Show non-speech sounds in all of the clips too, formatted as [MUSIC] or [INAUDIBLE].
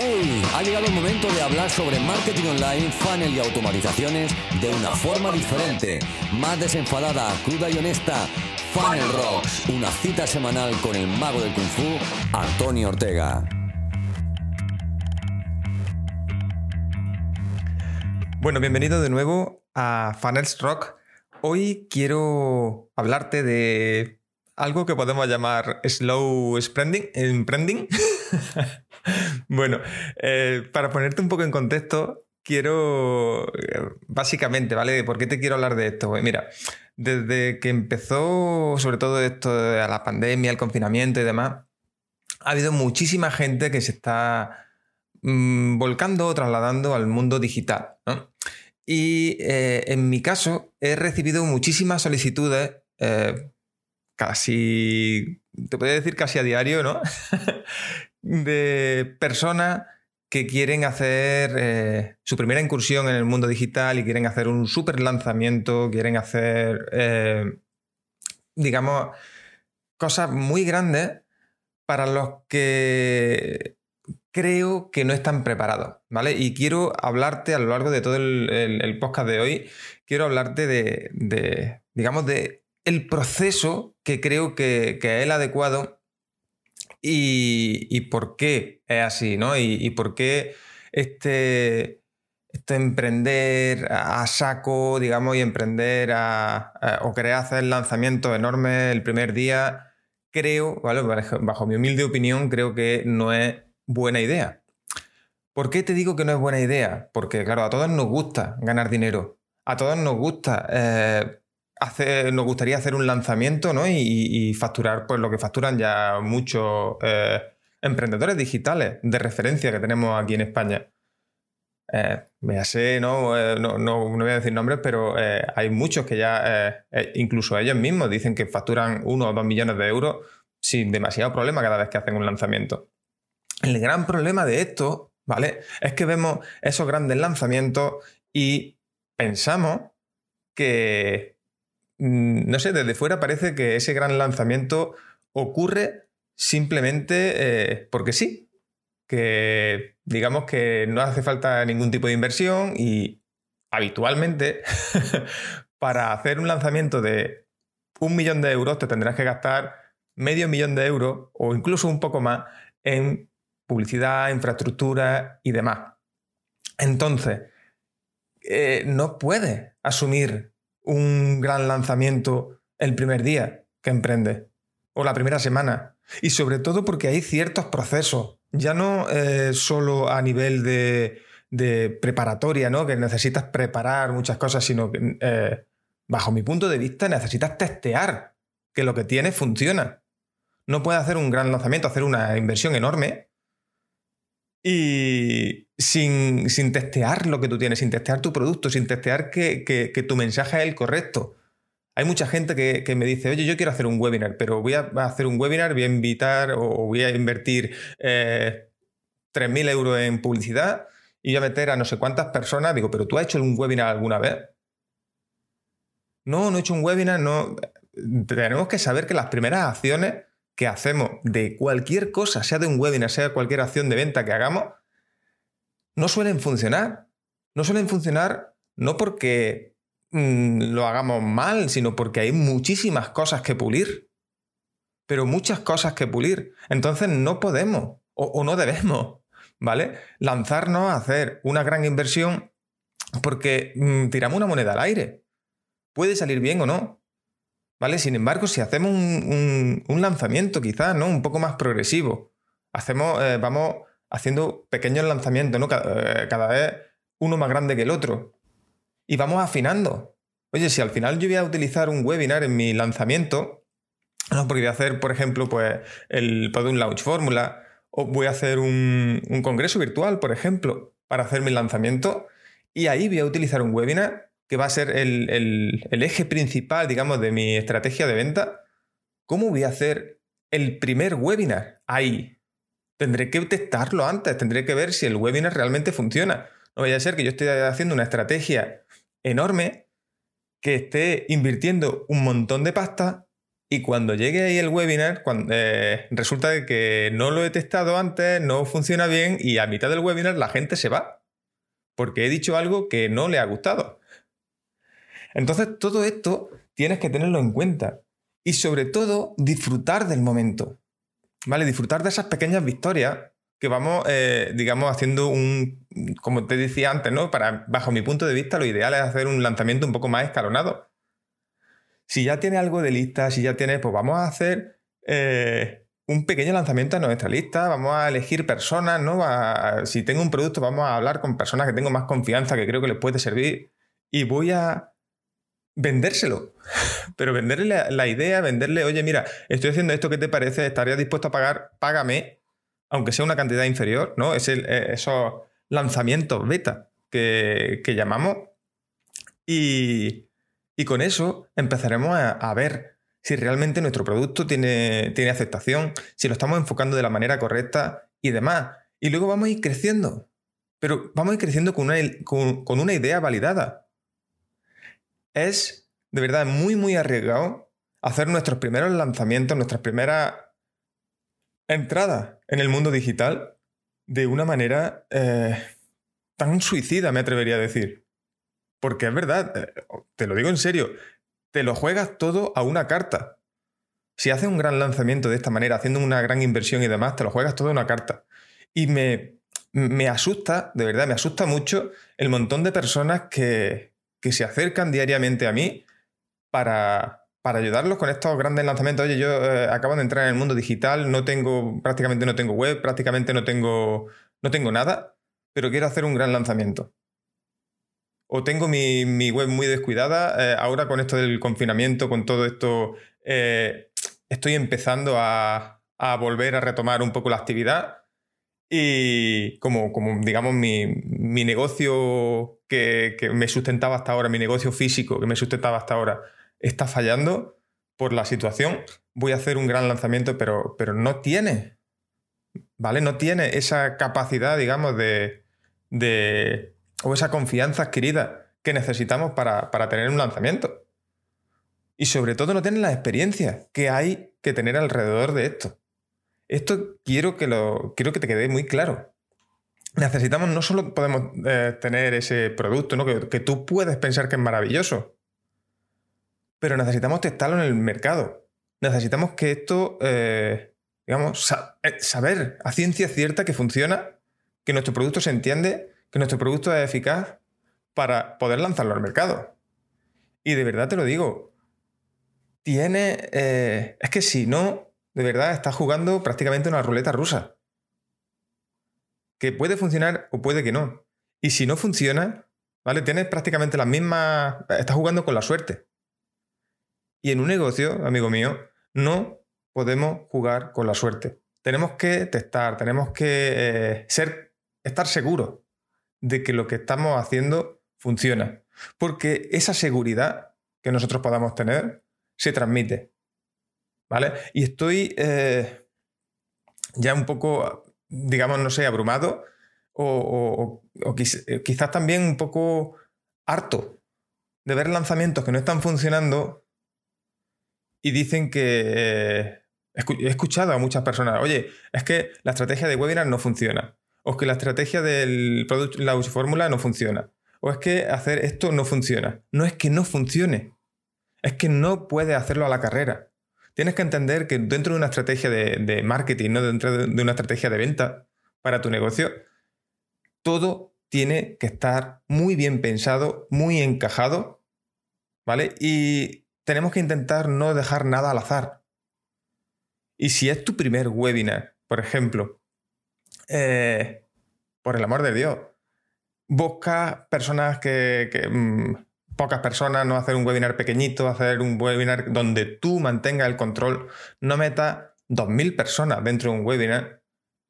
¡Hey! Ha llegado el momento de hablar sobre marketing online, funnel y automatizaciones de una forma diferente, más desenfadada, cruda y honesta. Funnel Rocks, una cita semanal con el mago del Kung Fu, Antonio Ortega. Bueno, bienvenido de nuevo a Funnels Rock. Hoy quiero hablarte de algo que podemos llamar slow spreading, [LAUGHS] emprending. Bueno, eh, para ponerte un poco en contexto, quiero, eh, básicamente, ¿vale? ¿Por qué te quiero hablar de esto? Pues mira, desde que empezó sobre todo esto de la pandemia, el confinamiento y demás, ha habido muchísima gente que se está mm, volcando o trasladando al mundo digital. Y eh, en mi caso he recibido muchísimas solicitudes, casi, te podría decir casi a diario, ¿no? [LAUGHS] de personas que quieren hacer eh, su primera incursión en el mundo digital y quieren hacer un super lanzamiento, quieren hacer, eh, digamos, cosas muy grandes para los que creo que no están preparados, ¿vale? Y quiero hablarte a lo largo de todo el, podcast de hoy, quiero hablarte de, digamos, de el proceso que creo que, que es el adecuado y, por qué es así, ¿no? Y, por qué este, este, emprender a saco, digamos, y emprender a, o querer hacer lanzamientos enormes el primer día, creo, ¿vale? bajo mi humilde opinión, creo que no es buena idea. ¿Por qué te digo que no es buena idea? Porque, claro, a todos nos gusta ganar dinero. A todos nos gusta eh, nos gustaría hacer un lanzamiento ¿no? y, facturar pues, lo que facturan ya muchos eh, emprendedores digitales de referencia que tenemos aquí en España. Eh, sé, ¿no? Eh, no, no, voy a decir nombres, pero hay muchos que ya, incluso ellos mismos, dicen que facturan uno o dos millones de euros sin demasiado problema cada vez que hacen un lanzamiento. El gran problema de esto, ¿vale? Es que vemos esos grandes lanzamientos y pensamos que no sé, desde fuera parece que ese gran lanzamiento ocurre simplemente eh, porque sí. Que digamos que no hace falta ningún tipo de inversión y habitualmente [LAUGHS] para hacer un lanzamiento de un millón de euros te tendrás que gastar medio millón de euros o incluso un poco más en publicidad, infraestructura y demás. Entonces, eh, no puedes asumir un gran lanzamiento el primer día que emprende o la primera semana. Y sobre todo porque hay ciertos procesos, ya no eh, solo a nivel de, preparatoria, ¿no? que necesitas preparar muchas cosas, sino que, eh, bajo mi punto de vista, necesitas testear que lo que tienes funciona. No puedes hacer un gran lanzamiento, hacer una inversión enorme y sin, testear lo que tú tienes, sin testear tu producto, sin testear que, tu mensaje es el correcto. Hay mucha gente que, me dice, oye, yo quiero hacer un webinar, pero voy a hacer un webinar, voy a invitar o voy a invertir eh, 3.000 euros en publicidad y voy a meter a no sé cuántas personas. Digo, pero tú has hecho un webinar alguna vez? No, no he hecho un webinar, no. Tenemos que saber que las primeras acciones que hacemos de cualquier cosa, sea de un webinar, sea de cualquier acción de venta que hagamos, no suelen funcionar. No suelen funcionar no porque mm, lo hagamos mal, sino porque hay muchísimas cosas que pulir. Pero muchas cosas que pulir. Entonces no podemos o, no debemos, ¿vale? Lanzarnos a hacer una gran inversión porque mm, tiramos una moneda al aire. Puede salir bien o no, ¿Vale? Sin embargo, si hacemos un, lanzamiento quizás, ¿no? Un poco más progresivo, hacemos, eh, vamos haciendo pequeños lanzamientos, ¿no? Eh, cada, vez uno más grande que el otro. Y vamos afinando. Oye, si al final yo voy a utilizar un webinar en mi lanzamiento, ¿no? porque voy a hacer, por ejemplo, pues el un launch fórmula, o voy a hacer un congreso virtual, por ejemplo, para hacer mi lanzamiento, y ahí voy a utilizar un webinar, que va a ser el, eje principal, digamos, de mi estrategia de venta, ¿cómo voy a hacer el primer webinar ahí? Tendré que testarlo antes, tendré que ver si el webinar realmente funciona. No vaya a ser que yo esté haciendo una estrategia enorme, que esté invirtiendo un montón de pasta Y cuando llegue ahí el webinar, eh, resulta que no lo he testado antes, no funciona bien y a mitad del webinar la gente se va. Porque he dicho algo que no le ha gustado. Entonces, todo esto tienes que tenerlo en cuenta. Y sobre todo, disfrutar del momento. ¿Vale? Disfrutar de esas pequeñas victorias que vamos, eh, digamos, haciendo un, como te decía antes, ¿no? Para, bajo mi punto de vista, lo ideal es hacer un lanzamiento un poco más escalonado. Si ya tiene algo de lista, si ya tiene, pues vamos a hacer eh, un pequeño lanzamiento en nuestra lista, vamos a elegir personas, ¿no? si tengo un producto, vamos a hablar con personas que tengo más confianza, que creo que les puede servir, y voy a vendérselo. Pero venderle la, idea, venderle, oye, mira, estoy haciendo esto, ¿qué te parece? ¿Estarías dispuesto a pagar? Págame, aunque sea una cantidad inferior, ¿no? Es el, eh, esos lanzamientos beta que, que llamamos. Y, y con eso empezaremos a, ver si realmente nuestro producto tiene, tiene, aceptación, si lo estamos enfocando de la manera correcta y demás. Y luego vamos a ir creciendo. Pero vamos a ir creciendo con una, con, una idea validada. Es de verdad muy, muy arriesgado hacer nuestros primeros lanzamientos, nuestras primeras entradas en el mundo digital de una manera eh, tan suicida, me atrevería a decir. Porque es verdad, eh, te lo digo en serio, te lo juegas todo a una carta. Si haces un gran lanzamiento de esta manera, haciendo una gran inversión y demás, te lo juegas todo a una carta. Y me, me asusta, de verdad, me asusta mucho el montón de personas que, que se acercan diariamente a mí para, para ayudarlos con estos grandes lanzamientos. Oye, yo eh, acabo de entrar en el mundo digital, no tengo, prácticamente no tengo web, prácticamente no tengo, no tengo nada, pero quiero hacer un gran lanzamiento o tengo mi, web muy descuidada. Eh, ahora con esto del confinamiento, con todo esto, eh, estoy empezando a, volver a retomar un poco la actividad. Y como, como digamos, mi, negocio que, me sustentaba hasta ahora, mi negocio físico que me sustentaba hasta ahora, está fallando por la situación, voy a hacer un gran lanzamiento, pero, pero no tiene, ¿vale? No tiene esa capacidad, digamos, de, de o esa confianza adquirida que necesitamos para, tener un lanzamiento. Y sobre todo no tienen la experiencia que hay que tener alrededor de esto. Esto quiero que, lo, quiero que te quede muy claro. Necesitamos, no solo podemos eh, tener ese producto, ¿no? que, tú puedes pensar que es maravilloso, pero necesitamos testarlo en el mercado. Necesitamos que esto, eh, digamos, eh, saber a ciencia cierta que funciona, que nuestro producto se entiende que nuestro producto es eficaz para poder lanzarlo al mercado. Y de verdad te lo digo, tiene... Es que si no, de verdad estás jugando prácticamente una ruleta rusa. Que puede funcionar o puede que no. Y si no funciona, ¿vale? Tienes prácticamente las mismas... Estás jugando con la suerte. Y en un negocio, amigo mío, no podemos jugar con la suerte. Tenemos que testar, tenemos que eh, ser, estar seguros de que lo que estamos haciendo funciona. Porque esa seguridad que nosotros podamos tener se transmite. ¿Vale? Y estoy eh, ya un poco, digamos, no sé, abrumado o, eh, quizás también un poco harto de ver lanzamientos que no están funcionando y dicen que... Eh, he escuchado a muchas personas, oye, es que la estrategia de webinar no funciona o que la estrategia del producto, la fórmula no funciona, o es que hacer esto no funciona. No es que no funcione, es que no puedes hacerlo a la carrera. Tienes que entender que dentro de una estrategia de, marketing, no dentro de una estrategia de venta para tu negocio, todo tiene que estar muy bien pensado, muy encajado, ¿vale? Y tenemos que intentar no dejar nada al azar. Y si es tu primer webinar, por ejemplo, eh, por el amor de Dios, busca personas que, mm, pocas personas, no hacer un webinar pequeñito, hacer un webinar donde tú mantengas el control, no metas 2.000 personas dentro de un webinar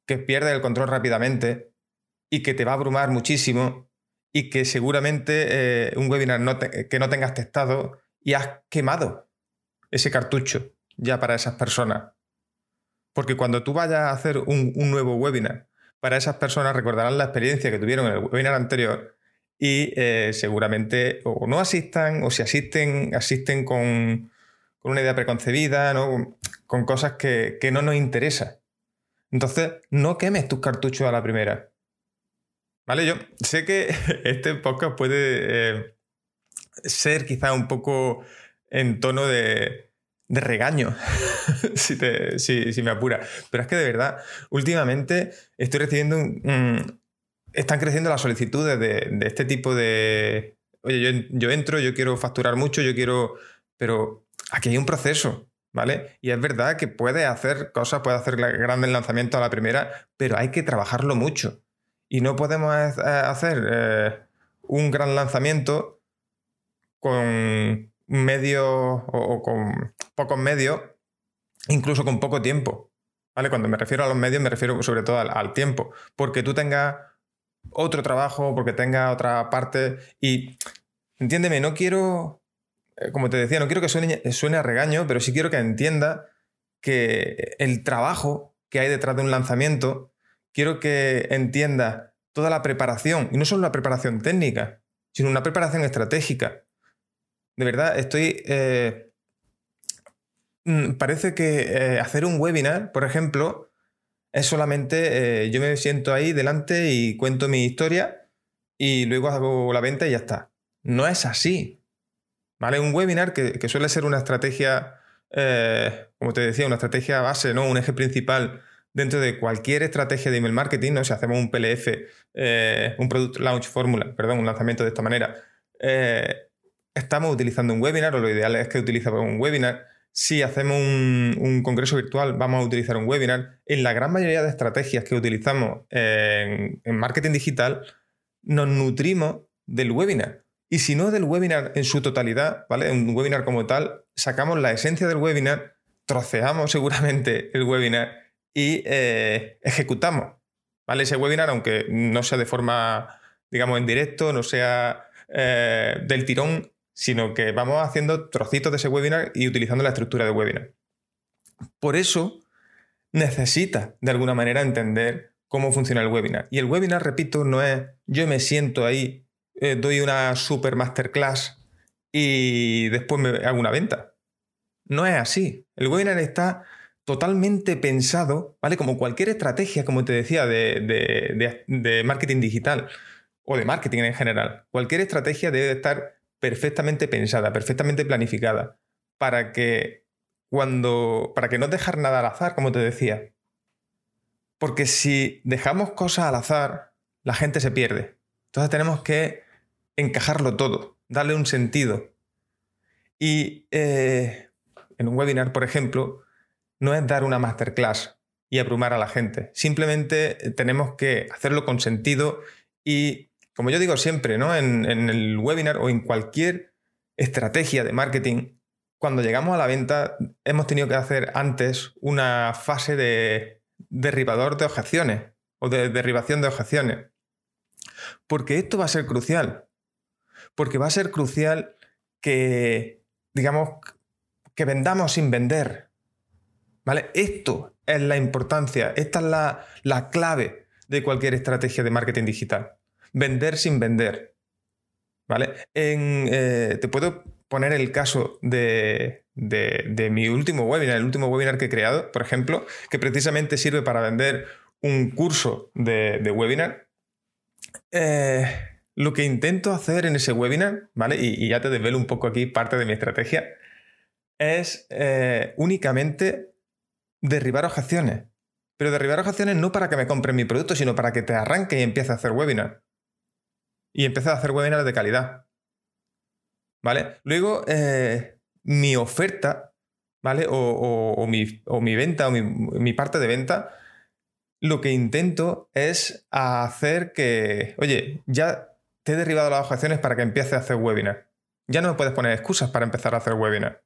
que pierdes el control rápidamente y que te va a abrumar muchísimo y que seguramente eh, un webinar que no tengas testado y has quemado ese cartucho ya para esas personas. Porque cuando tú vayas a hacer un nuevo webinar para esas personas recordarán la experiencia que tuvieron en el webinar anterior y eh, seguramente o no asistan o si asisten, asisten con, con una idea preconcebida, ¿no? con cosas que, no nos interesan. Entonces, no quemes tus cartuchos a la primera. ¿Vale? Yo sé que [LAUGHS] este podcast puede eh, ser quizá un poco en tono de, de regaño, [LAUGHS] si, si, me apura. Pero es que de verdad, últimamente estoy recibiendo un, están creciendo las solicitudes de, este tipo de... Oye, yo, entro, yo quiero facturar mucho, yo quiero... Pero aquí hay un proceso, ¿vale? Y es verdad que puede hacer cosas, puede hacer grandes lanzamientos a la primera, pero hay que trabajarlo mucho. Y no podemos hacer eh, un gran lanzamiento con medios o, con pocos medios, incluso con poco tiempo. ¿Vale? Cuando me refiero a los medios, me refiero sobre todo al tiempo. Porque tú tengas otro trabajo, porque tenga otra parte. Y entiéndeme, no quiero, eh, como te decía, no quiero que suene, suene a regaño, pero sí quiero que entienda que el trabajo que hay detrás de un lanzamiento, quiero que entienda toda la preparación, y no solo la preparación técnica, sino una preparación estratégica. De verdad, estoy... Eh, mm, parece que eh, hacer un webinar, por ejemplo, es solamente eh, yo me siento ahí delante y cuento mi historia y luego hago la venta y ya está. No es así. ¿Vale? Un webinar que, suele ser una estrategia, eh, como te decía, una estrategia base, ¿no? Un eje principal dentro de cualquier estrategia de email marketing, ¿no? Si hacemos un PLF, eh, un Product Launch Formula, perdón, un lanzamiento de esta manera, estamos utilizando un webinar, o lo ideal es que utilicemos un webinar si hacemos un, congreso virtual, vamos a utilizar un webinar. En la gran mayoría de estrategias que utilizamos en, marketing digital, nos nutrimos del webinar. Y si no del webinar en su totalidad, ¿vale? Un webinar como tal, sacamos la esencia del webinar, troceamos seguramente el webinar y eh, ejecutamos, ¿vale? Ese webinar, aunque no sea de forma, digamos, en directo, no sea eh, del tirón, sino que vamos haciendo trocitos de ese webinar y utilizando la estructura de webinar. Por eso necesita de alguna manera entender cómo funciona el webinar. Y el webinar, repito, no es yo me siento ahí, eh, doy una super masterclass y después me hago una venta. No es así. El webinar está totalmente pensado, ¿vale? Como cualquier estrategia, como te decía, de, de marketing digital o de marketing en general. Cualquier estrategia debe estar perfectamente pensada, perfectamente planificada, para que cuando. para que no dejar nada al azar, como te decía. Porque si dejamos cosas al azar, la gente se pierde. Entonces tenemos que encajarlo todo, darle un sentido. Y eh, en un webinar, por ejemplo, no es dar una masterclass y abrumar a la gente. Simplemente tenemos que hacerlo con sentido y como yo digo siempre, ¿no? En, el webinar o en cualquier estrategia de marketing, cuando llegamos a la venta, hemos tenido que hacer antes una fase de derribador de objeciones o de derribación de objeciones. Porque esto va a ser crucial. Porque va a ser crucial que, digamos, que vendamos sin vender. ¿Vale? Esto es la importancia, esta es la, la clave de cualquier estrategia de marketing digital vender sin vender. ¿Vale? Eh, te puedo poner el caso de, mi último webinar, el último webinar que he creado, por ejemplo, que precisamente sirve para vender un curso de, webinar. Eh, lo que intento hacer en ese webinar, ¿vale? Y, ya te desvelo un poco aquí parte de mi estrategia, es eh, únicamente derribar objeciones. Pero derribar objeciones no para que me compren mi producto, sino para que te arranque y empiece a hacer webinar y empecé a hacer webinars de calidad. ¿Vale? Luego, eh, mi oferta, ¿vale? O, mi, venta, o mi, parte de venta, lo que intento es hacer que, oye, ya te he derribado las objeciones para que empieces a hacer webinar. Ya no me puedes poner excusas para empezar a hacer webinar.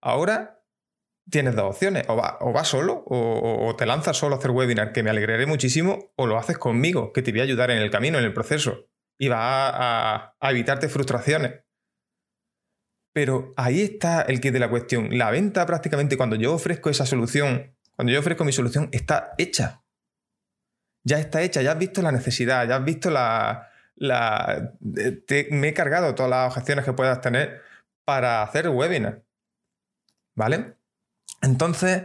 Ahora tienes dos opciones, o vas va solo, o, o, te lanzas solo a hacer webinar, que me alegraré muchísimo, o lo haces conmigo, que te voy a ayudar en el camino, en el proceso y va a, evitarte frustraciones. Pero ahí está el que de la cuestión. La venta prácticamente cuando yo ofrezco esa solución, cuando yo ofrezco mi solución, está hecha. Ya está hecha, ya has visto la necesidad, ya has visto la... la me he cargado todas las objeciones que puedas tener para hacer webinar. ¿vale? Entonces,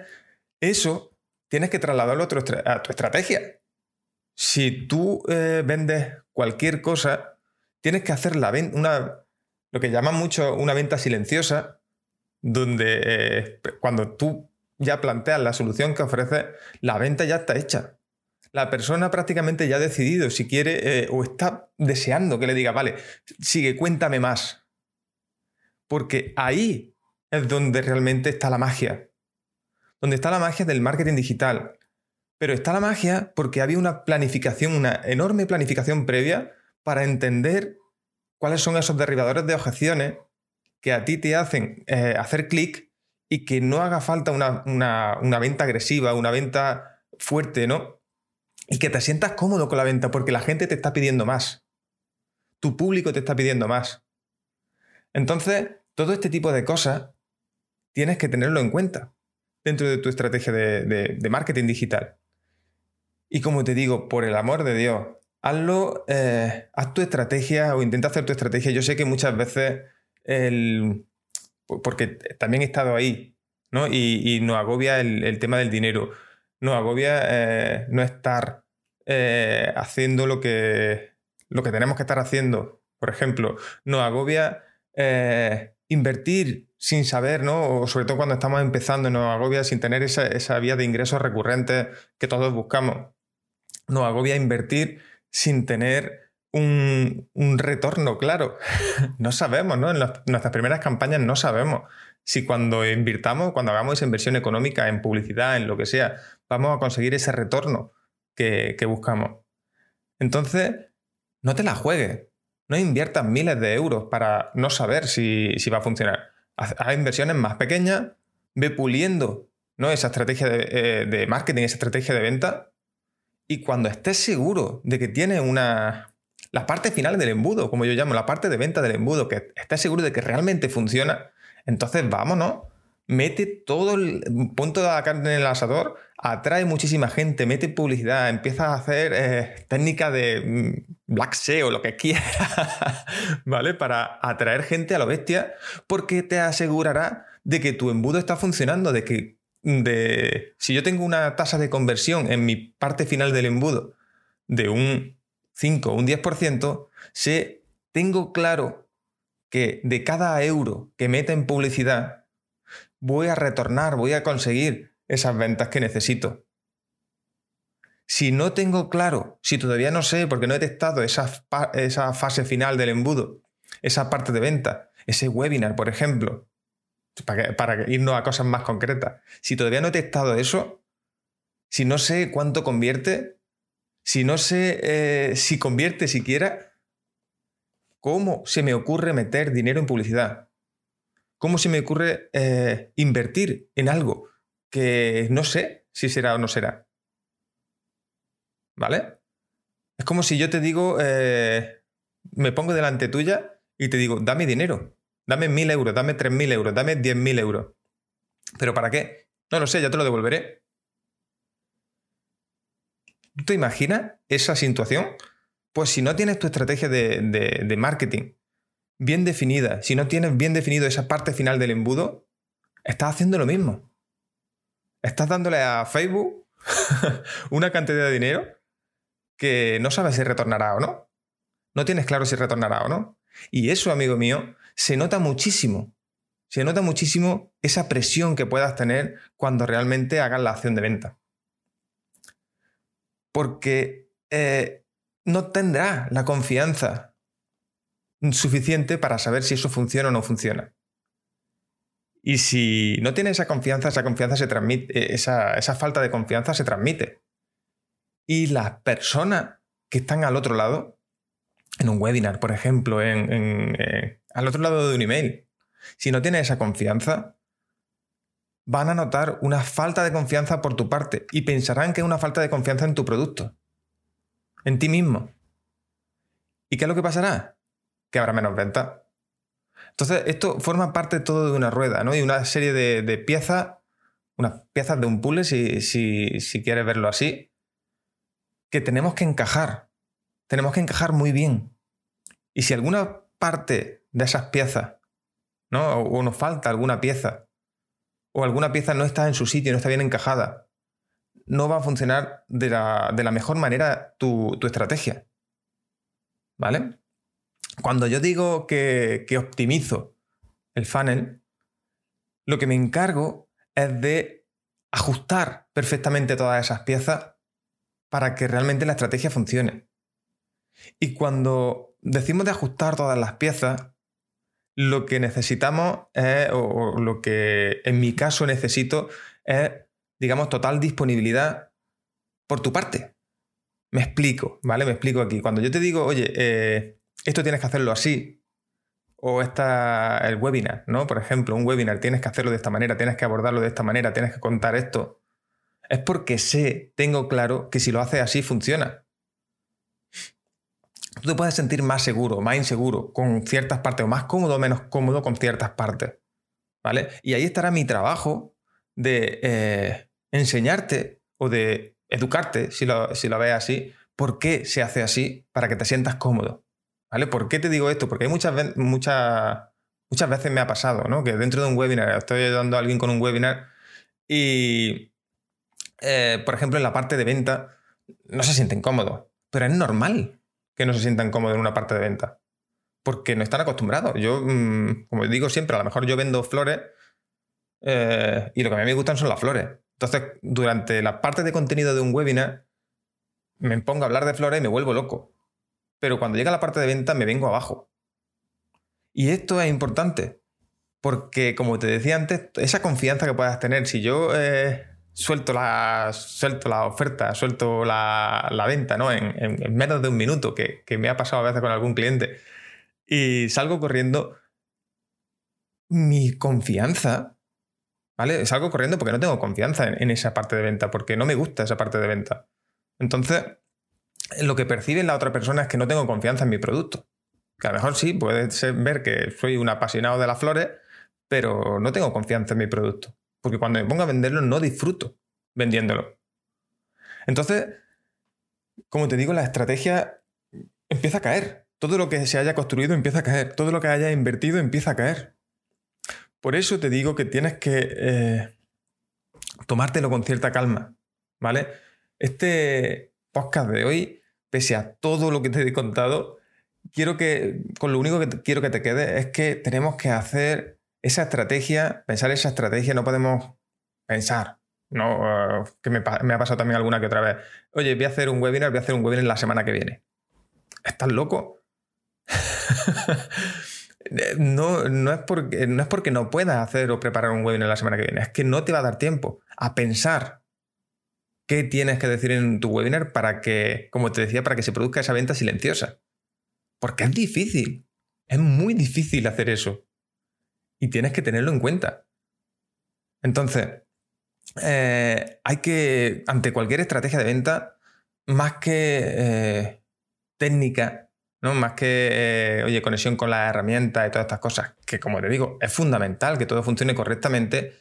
eso tienes que trasladarlo a tu, estrategia. Si tú eh, vendes cualquier cosa, tienes que hacer la una, lo que llaman mucho una venta silenciosa, donde eh, cuando tú ya planteas la solución que ofreces, la venta ya está hecha. La persona prácticamente ya ha decidido si quiere eh, o está deseando que le diga, vale, sigue, cuéntame más. Porque ahí es donde realmente está la magia. Donde está la magia del marketing digital. Pero está la magia porque había una planificación, una enorme planificación previa para entender cuáles son esos derribadores de objeciones que a ti te hacen eh, hacer clic y que no haga falta una, una, venta agresiva, una venta fuerte, ¿no? Y que te sientas cómodo con la venta porque la gente te está pidiendo más. Tu público te está pidiendo más. Entonces, todo este tipo de cosas tienes que tenerlo en cuenta dentro de tu estrategia de, marketing digital. Y como te digo, por el amor de Dios, hazlo, eh, haz tu estrategia o intenta hacer tu estrategia. Yo sé que muchas veces el, porque también he estado ahí, ¿no? Y, nos agobia el, tema del dinero, nos agobia eh, no estar eh, haciendo lo que, lo que tenemos que estar haciendo. Por ejemplo, nos agobia invertir sin saber, ¿no? O sobre todo cuando estamos empezando, nos agobia sin tener esa, esa vía de ingresos recurrentes que todos buscamos. Nos agobia invertir sin tener un, retorno, claro. [LAUGHS] no sabemos, ¿no? En, nuestras primeras campañas no sabemos si cuando invirtamos, cuando hagamos esa inversión económica en publicidad, en lo que sea, vamos a conseguir ese retorno que, buscamos. Entonces, no te la juegues. No inviertas miles de euros para no saber si, va a funcionar. Haz, inversiones más pequeñas, ve puliendo ¿no? esa estrategia de, eh, de marketing, esa estrategia de venta. Y cuando estés seguro de que tienes una, la parte final del embudo, como yo llamo, la parte de venta del embudo, que estés seguro de que realmente funciona, entonces vámonos, mete todo el punto de la carne en el asador, atrae muchísima gente, mete publicidad, empieza a hacer eh, técnicas de mm, black SEO, lo que quiera, [LAUGHS] ¿vale? Para atraer gente a lo bestia, porque te asegurará de que tu embudo está funcionando, de que de, si yo tengo una tasa de conversión en mi parte final del embudo de un 5 o un 10%, si tengo claro que de cada euro que meta en publicidad, voy a retornar, voy a conseguir esas ventas que necesito. Si no tengo claro, si todavía no sé, porque no he testado esa, esa fase final del embudo, esa parte de venta, ese webinar, por ejemplo, para, irnos a cosas más concretas, si todavía no he testado eso, si no sé cuánto convierte, si no sé eh, si convierte siquiera, ¿cómo se me ocurre meter dinero en publicidad? ¿Cómo se me ocurre eh, invertir en algo que no sé si será o no será? ¿Vale? Es como si yo te digo, eh, me pongo delante tuya y te digo, dame dinero, dame mil euros, dame tres mil euros, dame diez mil euros. ¿Pero para qué? No lo sé, ya te lo devolveré. ¿Tú te imaginas esa situación? Pues si no tienes tu estrategia de, marketing bien definida, si no tienes bien definido esa parte final del embudo, estás haciendo lo mismo. Estás dándole a Facebook [LAUGHS] una cantidad de dinero que no sabes si retornará o no. No tienes claro si retornará o no. Y eso, amigo mío, se nota muchísimo. Se nota muchísimo esa presión que puedas tener cuando realmente hagas la acción de venta porque eh, no tendrá la confianza suficiente para saber si eso funciona o no funciona. Y si no tiene esa confianza, esa confianza se transmite, eh, esa, falta de confianza se transmite. Y las personas que están al otro lado, en un webinar, por ejemplo, en, eh, al otro lado de un email, si no tiene esa confianza, van a notar una falta de confianza por tu parte y pensarán que es una falta de confianza en tu producto, en ti mismo. ¿Y qué es lo que pasará? Que habrá menos venta. Entonces, esto forma parte todo de una rueda, ¿no? Y una serie de, piezas, unas piezas de un puzzle, si, si, si quieres verlo así, que tenemos que encajar. Tenemos que encajar muy bien. Y si alguna parte de esas piezas, ¿no? O nos falta alguna pieza, o alguna pieza no está en su sitio, no está bien encajada, no va a funcionar de la, mejor manera tu, estrategia. ¿Vale? Cuando yo digo que, que optimizo el funnel, lo que me encargo es de ajustar perfectamente todas esas piezas para que realmente la estrategia funcione. Y cuando decimos de ajustar todas las piezas, lo que necesitamos es, o, lo que en mi caso necesito es, digamos, total disponibilidad por tu parte. Me explico, ¿vale? Me explico aquí. Cuando yo te digo, oye, eh, esto tienes que hacerlo así, o está el webinar, ¿no? Por ejemplo, un webinar, tienes que hacerlo de esta manera, tienes que abordarlo de esta manera, tienes que contar esto. Es porque sé, tengo claro que si lo haces así funciona tú te puedes sentir más seguro, más inseguro con ciertas partes, o más cómodo o menos cómodo con ciertas partes. ¿Vale? Y ahí estará mi trabajo de eh, enseñarte o de educarte, si lo, si lo ves así, por qué se hace así para que te sientas cómodo. ¿Vale? ¿Por qué te digo esto? Porque hay muchas, muchas, muchas veces me ha pasado, ¿no? Que dentro de un webinar, estoy ayudando a alguien con un webinar y, eh, por ejemplo, en la parte de venta, no se sienten cómodos. Pero es normal que no se sientan cómodos en una parte de venta. Porque no están acostumbrados. Yo, mm, como digo siempre, a lo mejor yo vendo flores eh, y lo que a mí me gustan son las flores. Entonces, durante la parte de contenido de un webinar, me pongo a hablar de flores y me vuelvo loco. Pero cuando llega la parte de venta, me vengo abajo. Y esto es importante. Porque, como te decía antes, esa confianza que puedas tener, si yo eh, suelto la, suelto la oferta, suelto la, venta, ¿no? En, menos de un minuto, que, me ha pasado a veces con algún cliente, y salgo corriendo, mi confianza, ¿vale? Salgo corriendo porque no tengo confianza en, esa parte de venta, porque no me gusta esa parte de venta. Entonces, lo que percibe la otra persona es que no tengo confianza en mi producto. Que a lo mejor sí, puede ver que soy un apasionado de las flores, pero no tengo confianza en mi producto. Porque cuando me pongo a venderlo no disfruto vendiéndolo. Entonces, como te digo, la estrategia empieza a caer. Todo lo que se haya construido empieza a caer. Todo lo que haya invertido empieza a caer. Por eso te digo que tienes que eh, tomártelo con cierta calma. ¿Vale? Este podcast de hoy, pese a todo lo que te he contado, quiero que, con lo único que quiero que te quede es que tenemos que hacer esa estrategia, pensar esa estrategia, no podemos pensar, ¿no? Eh, que me, ha pasado también alguna que otra vez. Oye, voy a hacer un webinar, voy a hacer un webinar la semana que viene. ¿Estás loco? [LAUGHS] no, no, es porque, no es porque no puedas hacer o preparar un webinar la semana que viene, es que no te va a dar tiempo a pensar qué tienes que decir en tu webinar para que, como te decía, para que se produzca esa venta silenciosa. Porque es difícil, es muy difícil hacer eso y tienes que tenerlo en cuenta. Entonces, eh, hay que, ante cualquier estrategia de venta, más que eh, técnica, ¿no? más que, eh, oye, conexión con las herramientas y todas estas cosas, que como te digo, es fundamental que todo funcione correctamente,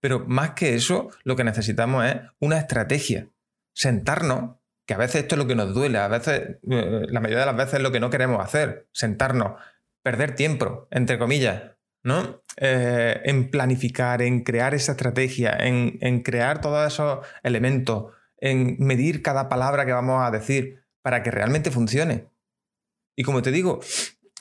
pero más que eso, lo que necesitamos es una estrategia. Sentarnos, que a veces esto es lo que nos duele, a veces, la mayoría de las veces es lo que no queremos hacer, sentarnos, perder tiempo, entre comillas, ¿no? Eh, en planificar, en crear esa estrategia, en, crear todos esos elementos, en medir cada palabra que vamos a decir para que realmente funcione. Y como te digo,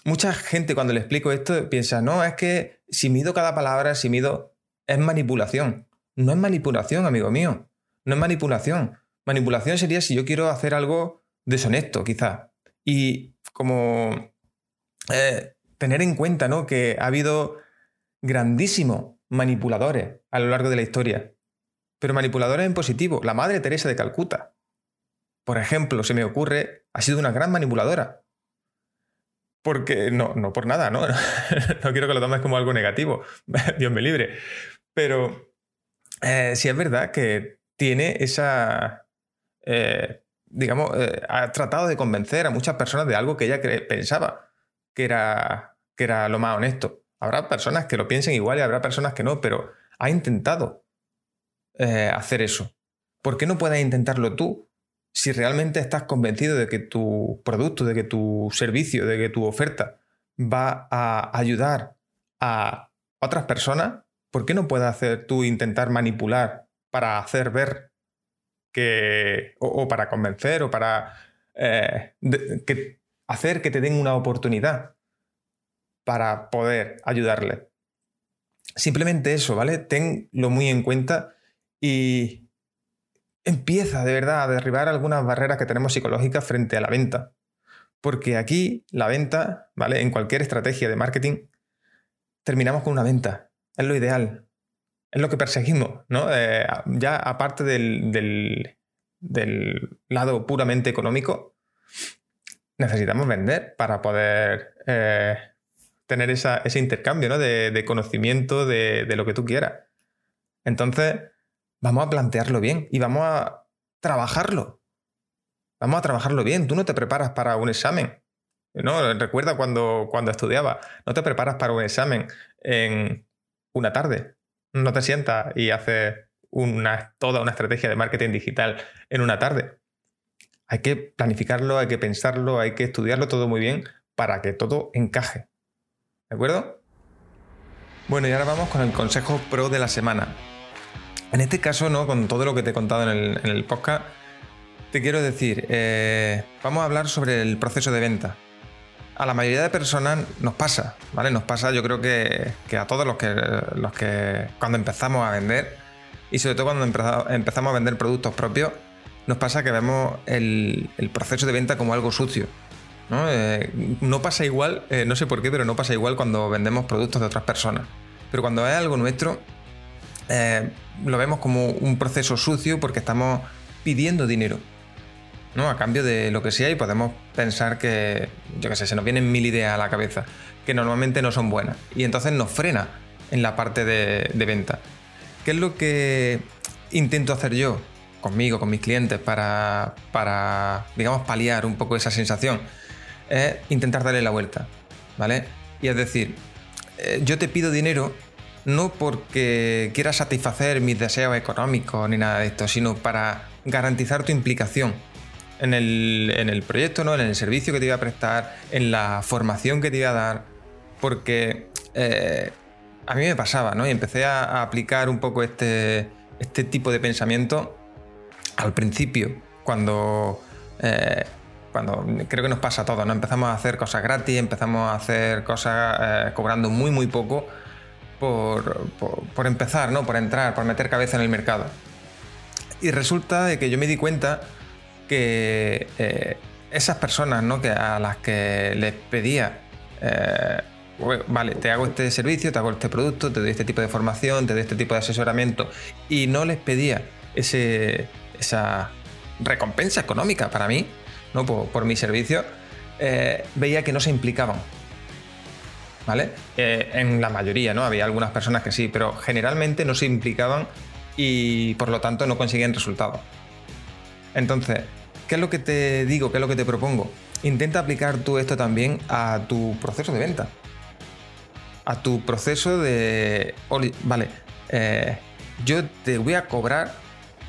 mucha gente cuando le explico esto piensa, no, es que si mido cada palabra, si mido, es manipulación. No es manipulación, amigo mío. No es manipulación. Manipulación sería si yo quiero hacer algo deshonesto, quizá. Y como eh, tener en cuenta ¿no? que ha habido grandísimos manipuladores a lo largo de la historia, pero manipuladores en positivo. La Madre Teresa de Calcuta, por ejemplo, se me ocurre, ha sido una gran manipuladora. Porque, no, no por nada, ¿no? [LAUGHS] no quiero que lo tomes como algo negativo, [LAUGHS] Dios me libre. Pero eh, sí es verdad que tiene esa, eh, digamos, eh, ha tratado de convencer a muchas personas de algo que ella pensaba que era que era lo más honesto. Habrá personas que lo piensen igual y habrá personas que no, pero ha intentado eh, hacer eso. ¿Por qué no puedes intentarlo tú? Si realmente estás convencido de que tu producto, de que tu servicio, de que tu oferta va a ayudar a otras personas, ¿por qué no puedes hacer tú intentar manipular para hacer ver que, o, para convencer, o para eh, hacer que te den una oportunidad para poder ayudarle? Simplemente eso, ¿vale? Tenlo muy en cuenta y empieza de verdad a derribar algunas barreras que tenemos psicológicas frente a la venta. Porque aquí la venta, ¿vale? En cualquier estrategia de marketing, terminamos con una venta. Es lo ideal. Es lo que perseguimos, ¿no? Eh, ya aparte del, lado puramente económico, necesitamos vender para poder eh, tener ese intercambio, ¿no? De, conocimiento de, de lo que tú quieras. Entonces, vamos a plantearlo bien y vamos a trabajarlo. Vamos a trabajarlo bien. Tú no te preparas para un examen. ¿no? Recuerda cuando, cuando estudiaba, no te preparas para un examen en una tarde. No te sientas y haces una, toda una estrategia de marketing digital en una tarde. Hay que planificarlo, hay que pensarlo, hay que estudiarlo todo muy bien para que todo encaje. ¿De acuerdo? Bueno, y ahora vamos con el consejo pro de la semana. En este caso, ¿no? Con todo lo que te he contado en el, podcast, te quiero decir, eh, vamos a hablar sobre el proceso de venta. A la mayoría de personas nos pasa, ¿vale? Nos pasa, yo creo que, a todos los que, los que cuando empezamos a vender, y sobre todo cuando empezamos a vender productos propios, nos pasa que vemos el, proceso de venta como algo sucio. No, eh, pasa igual, eh, no sé por qué, pero no pasa igual cuando vendemos productos de otras personas. Pero cuando es algo nuestro, lo vemos como un proceso sucio porque estamos pidiendo dinero. ¿no? A cambio de lo que sea y podemos pensar que, yo qué sé, se nos vienen mil ideas a la cabeza, que normalmente no son buenas. Y entonces nos frena en la parte de, venta. ¿Qué es lo que intento hacer yo conmigo, con mis clientes, para, para, digamos, paliar un poco esa sensación? Es intentar darle la vuelta, ¿vale? Y es decir, eh, yo te pido dinero no porque quiera satisfacer mis deseos económicos ni nada de esto, sino para garantizar tu implicación en el, proyecto, ¿no? en el servicio que te iba a prestar, en la formación que te iba a dar, porque eh, a mí me pasaba, ¿no? Y empecé a, aplicar un poco este, este tipo de pensamiento al principio, cuando, eh, cuando creo que nos pasa a todos, ¿no? Empezamos a hacer cosas gratis, empezamos a hacer cosas eh, cobrando muy, muy poco por, por, empezar, ¿no? Por entrar, por meter cabeza en el mercado. Y resulta de que yo me di cuenta que eh, esas personas ¿no? que a las que les pedía, eh, vale, te hago este servicio, te hago este producto, te doy este tipo de formación, te doy este tipo de asesoramiento, y no les pedía ese, esa recompensa económica para mí, ¿no? por, mi servicio, eh, veía que no se implicaban. ¿Vale? en la mayoría, ¿no? Había algunas personas que sí, pero generalmente no se implicaban y por lo tanto no conseguían resultados. Entonces, ¿Qué es lo que te digo? ¿Qué es lo que te propongo? Intenta aplicar tú esto también a tu proceso de venta. A tu proceso de... Vale, eh, yo te voy a cobrar,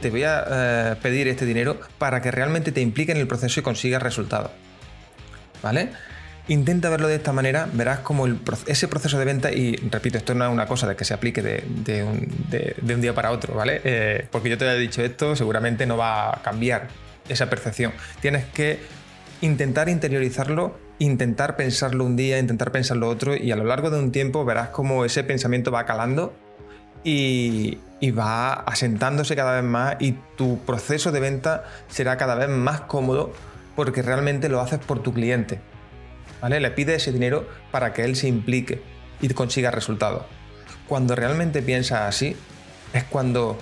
te voy a eh, pedir este dinero para que realmente te implique en el proceso y consigas resultados. ¿Vale? Intenta verlo de esta manera, verás como ese proceso de venta, y repito, esto no es una cosa de que se aplique de, un, día para otro, ¿vale? Eh, porque yo te he dicho esto, seguramente no va a cambiar esa percepción. Tienes que intentar interiorizarlo, intentar pensarlo un día, intentar pensarlo otro y a lo largo de un tiempo verás cómo ese pensamiento va calando y, va asentándose cada vez más y tu proceso de venta será cada vez más cómodo porque realmente lo haces por tu cliente. ¿Vale? Le pides ese dinero para que él se implique y consiga resultados. Cuando realmente piensas así, es cuando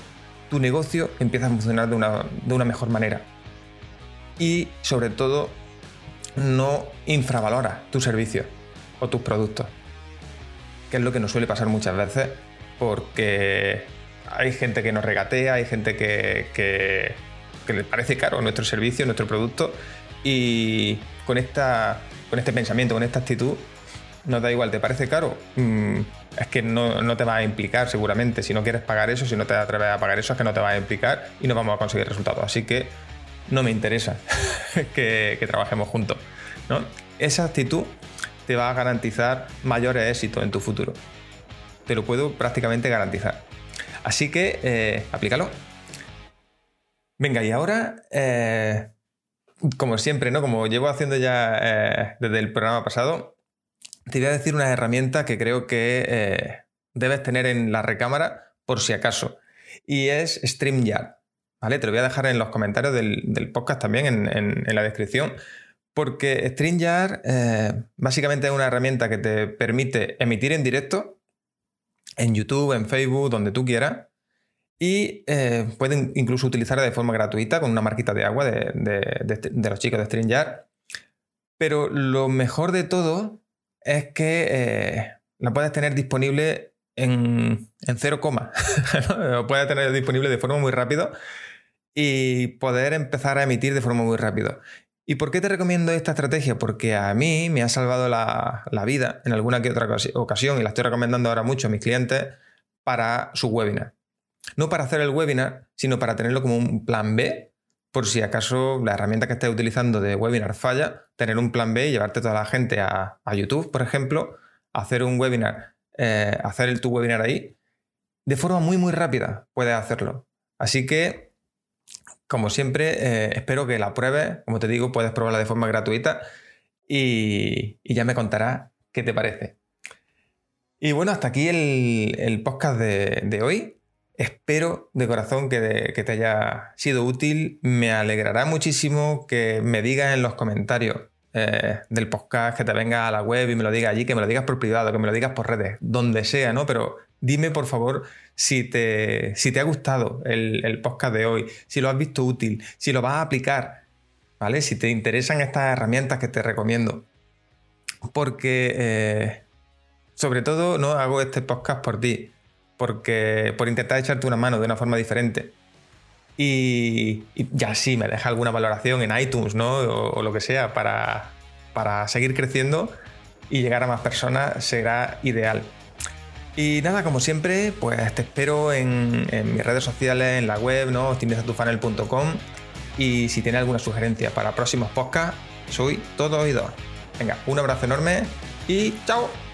tu negocio empieza a funcionar de una, de una mejor manera y sobre todo no infravalora tu servicio o tus productos, que es lo que nos suele pasar muchas veces porque hay gente que nos regatea, hay gente que, le parece caro nuestro servicio, nuestro producto y con, esta, con este pensamiento, con esta actitud, nos da igual, ¿te parece caro? Mm, es que no, no, te va a implicar seguramente. Si no quieres pagar eso, si no te atreves a pagar eso, es que no te va a implicar y no vamos a conseguir resultados. Así que no me interesa [LAUGHS] que, trabajemos juntos. Esa actitud te va a garantizar mayores éxitos en tu futuro. te lo puedo prácticamente garantizar. Así que eh, aplícalo. Venga, y ahora, eh, como siempre, ¿no? Como llevo haciendo ya eh, desde el programa pasado, te voy a decir una herramienta que creo que debes tener en la recámara por si acaso. Y es StreamYard. ¿Vale? Te lo voy a dejar en los comentarios del, podcast también, en, la descripción. Porque StreamYard básicamente es una herramienta que te permite emitir en directo en YouTube, en Facebook, donde tú quieras. Y eh, pueden incluso utilizarla de forma gratuita con una marquita de agua de, los chicos de StreamYard. Pero lo mejor de todo es que eh, la puedes tener disponible en, cero coma. [LAUGHS] Lo puedes tener disponible de forma muy rápida y poder empezar a emitir de forma muy rápida. ¿Y por qué te recomiendo esta estrategia? Porque a mí me ha salvado la, vida en alguna que otra ocasión y la estoy recomendando ahora mucho a mis clientes para su webinar. No para hacer el webinar, sino para tenerlo como un plan B, por si acaso la herramienta que estés utilizando de webinar falla, tener un plan B y llevarte toda la gente a, YouTube, por ejemplo, hacer un webinar, eh, hacer el, tu webinar ahí, de forma muy, muy rápida puedes hacerlo. Así que como siempre, eh, espero que la pruebes. Como te digo, puedes probarla de forma gratuita y, ya me contarás qué te parece. Y bueno, hasta aquí el, podcast de, hoy. Espero de corazón que, te haya sido útil. Me alegrará muchísimo que me digas en los comentarios eh, del podcast, que te venga a la web y me lo digas allí, que me lo digas por privado, que me lo digas por redes, donde sea, ¿no? Pero dime por favor si te, si te ha gustado el, podcast de hoy, si lo has visto útil, si lo vas a aplicar, ¿vale? Si te interesan estas herramientas que te recomiendo. Porque, eh, sobre todo, no hago este podcast por ti, porque por intentar echarte una mano de una forma diferente. Y, ya sí, me deja alguna valoración en iTunes, ¿no? O, lo que sea, para, para seguir creciendo y llegar a más personas será ideal. Y nada, como siempre, pues te espero en, mis redes sociales, en la web, ¿no? optimizatufanel.com. Y si tienes alguna sugerencia para próximos podcasts, soy todo oído. Venga, un abrazo enorme y chao.